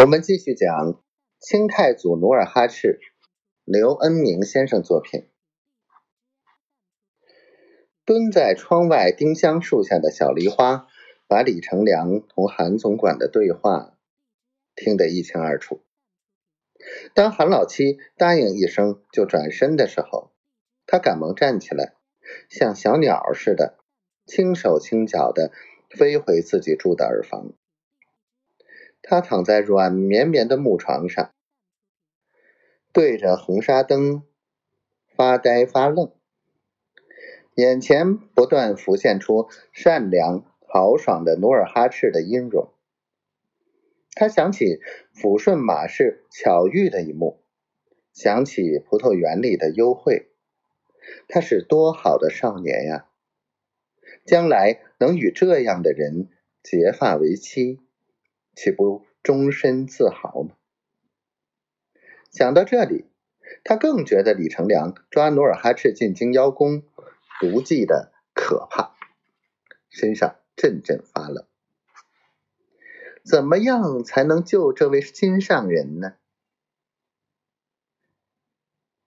我们继续讲清太祖努尔哈赤，刘恩明先生作品。蹲在窗外丁香树下的小梨花，把李成梁同韩总管的对话听得一清二楚。当韩老七答应一声就转身的时候，他赶忙站起来，像小鸟似的，轻手轻脚的飞回自己住的耳房。他躺在软绵绵的木床上，对着红纱灯发呆发愣，眼前不断浮现出善良豪爽的努尔哈赤的音容。他想起抚顺马氏巧遇的一幕，想起葡萄园里的幽会，他是多好的少年呀！将来能与这样的人结发为妻。岂不终身自豪吗？想到这里，他更觉得李成梁抓努尔哈赤进京邀功，毒计的可怕，身上阵阵发冷。怎么样才能救这位心上人呢？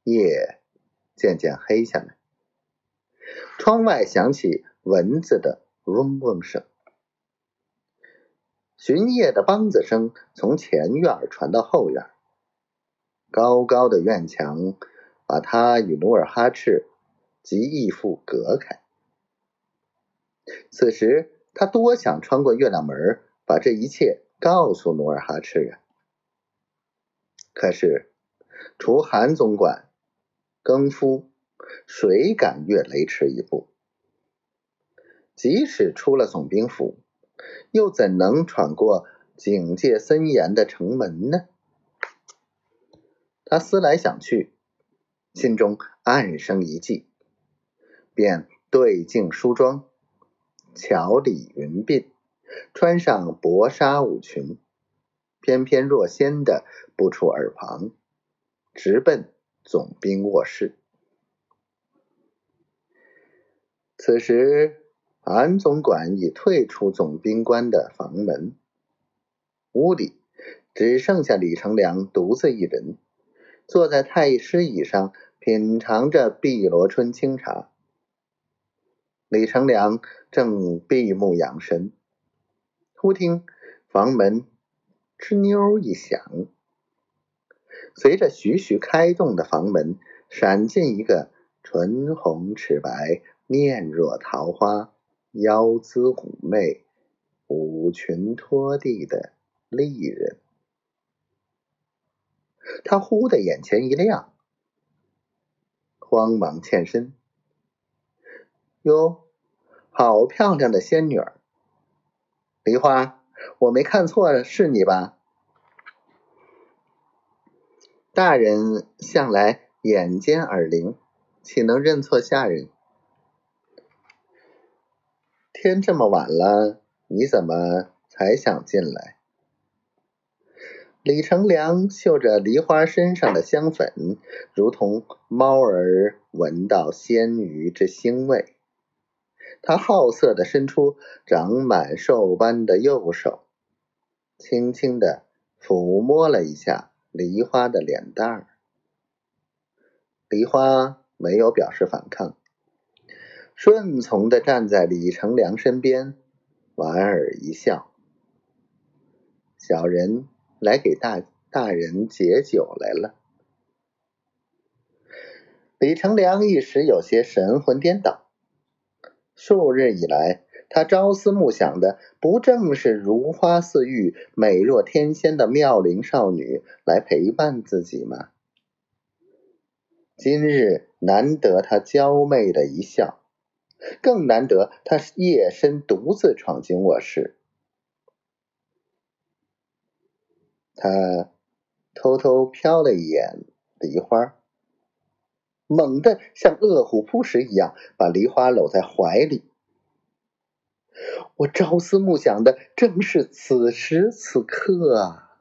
夜渐渐黑下来，窗外响起蚊子的嗡嗡声。巡夜的梆子声从前院传到后院，高高的院墙把他与努尔哈赤及义父隔开。此时他多想穿过月亮门，把这一切告诉努尔哈赤啊！可是除韩总管、更夫，谁敢越雷池一步？即使出了总兵府。又怎能闯过警戒森严的城门呢？他思来想去，心中暗生一计，便对镜梳妆，巧理云鬓，穿上薄纱舞裙，翩翩若仙的步出耳旁，直奔总兵卧室。此时。韩总管已退出总兵官的房门，屋里只剩下李成梁独自一人，坐在太师椅上品尝着碧螺春清茶。李成梁正闭目养神，忽听房门吱扭一响，随着徐徐开动的房门，闪进一个唇红齿白、面若桃花。腰姿妩媚、舞裙拖地的丽人，他忽的眼前一亮，慌忙欠身。哟，好漂亮的仙女儿！梨花，我没看错，是你吧？大人向来眼尖耳灵，岂能认错下人？天这么晚了，你怎么才想进来？李成梁嗅着梨花身上的香粉，如同猫儿闻到鲜鱼之腥味。他好色的伸出长满兽斑的右手，轻轻的抚摸了一下梨花的脸蛋儿。梨花没有表示反抗。顺从的站在李成梁身边，莞尔一笑：“小人来给大大人解酒来了。”李成梁一时有些神魂颠倒。数日以来，他朝思暮想的不正是如花似玉、美若天仙的妙龄少女来陪伴自己吗？今日难得他娇媚的一笑。更难得，他夜深独自闯进卧室。他偷偷瞟了一眼梨花，猛地像饿虎扑食一样把梨花搂在怀里。我朝思暮想的正是此时此刻啊！